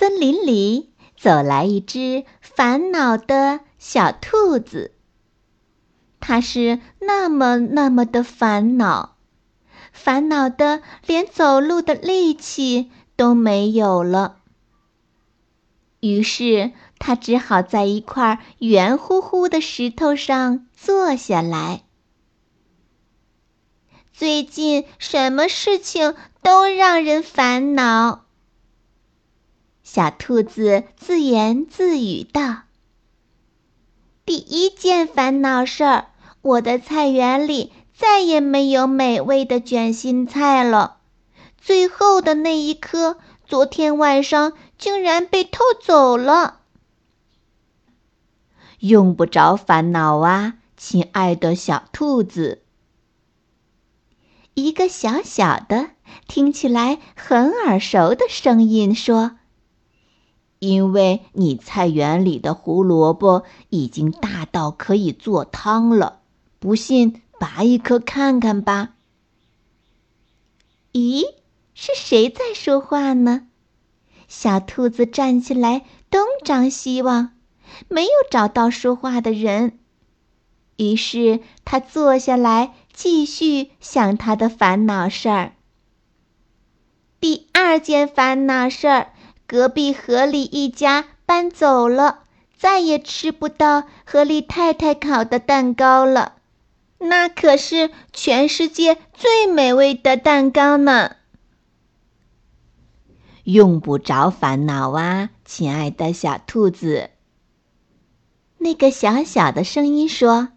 森林里走来一只烦恼的小兔子，它是那么那么的烦恼，烦恼的连走路的力气都没有了。于是，它只好在一块圆乎乎的石头上坐下来。最近什么事情都让人烦恼。小兔子自言自语道：“第一件烦恼事儿，我的菜园里再也没有美味的卷心菜了。最后的那一颗，昨天晚上竟然被偷走了。用不着烦恼啊，亲爱的小兔子。”一个小小的、听起来很耳熟的声音说。因为你菜园里的胡萝卜已经大到可以做汤了，不信拔一颗看看吧。咦，是谁在说话呢？小兔子站起来东张西望，没有找到说话的人，于是他坐下来继续想他的烦恼事儿。第二件烦恼事儿。隔壁河里一家搬走了，再也吃不到河里太太烤的蛋糕了。那可是全世界最美味的蛋糕呢。用不着烦恼啊，亲爱的小兔子。那个小小的声音说：“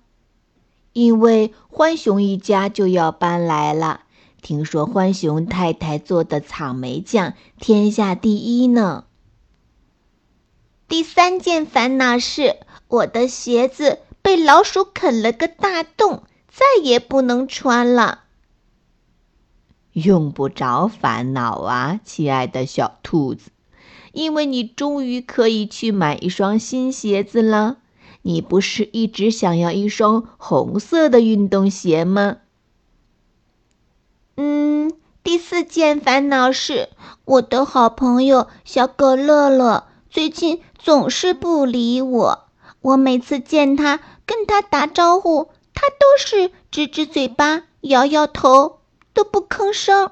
因为浣熊一家就要搬来了。”听说浣熊太太做的草莓酱天下第一呢。第三件烦恼是，我的鞋子被老鼠啃了个大洞，再也不能穿了。用不着烦恼啊，亲爱的小兔子，因为你终于可以去买一双新鞋子了。你不是一直想要一双红色的运动鞋吗？嗯，第四件烦恼是我的好朋友小狗乐乐最近总是不理我。我每次见他，跟他打招呼，他都是指指嘴巴，摇摇头，都不吭声。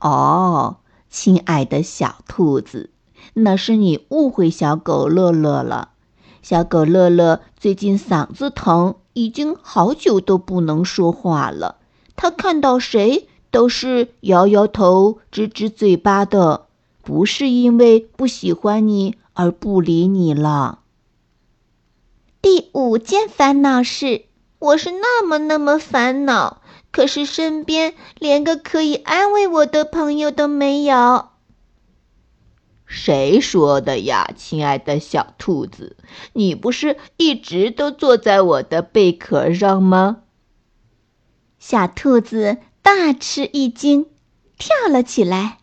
哦，亲爱的小兔子，那是你误会小狗乐乐了。小狗乐乐最近嗓子疼，已经好久都不能说话了。他看到谁都是摇摇头、指指嘴巴的，不是因为不喜欢你而不理你了。第五件烦恼是，我是那么那么烦恼，可是身边连个可以安慰我的朋友都没有。谁说的呀，亲爱的小兔子？你不是一直都坐在我的贝壳上吗？小兔子大吃一惊，跳了起来。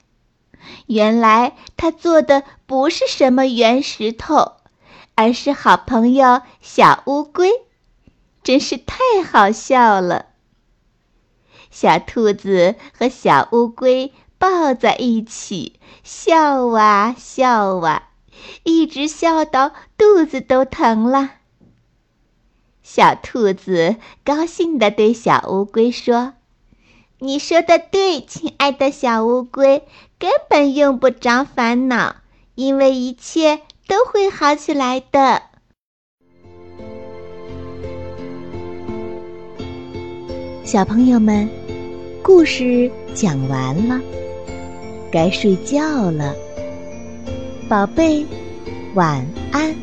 原来它做的不是什么圆石头，而是好朋友小乌龟，真是太好笑了。小兔子和小乌龟抱在一起，笑啊笑啊，一直笑到肚子都疼了。小兔子高兴地对小乌龟说：“你说的对，亲爱的小乌龟，根本用不着烦恼，因为一切都会好起来的。”小朋友们，故事讲完了，该睡觉了，宝贝，晚安。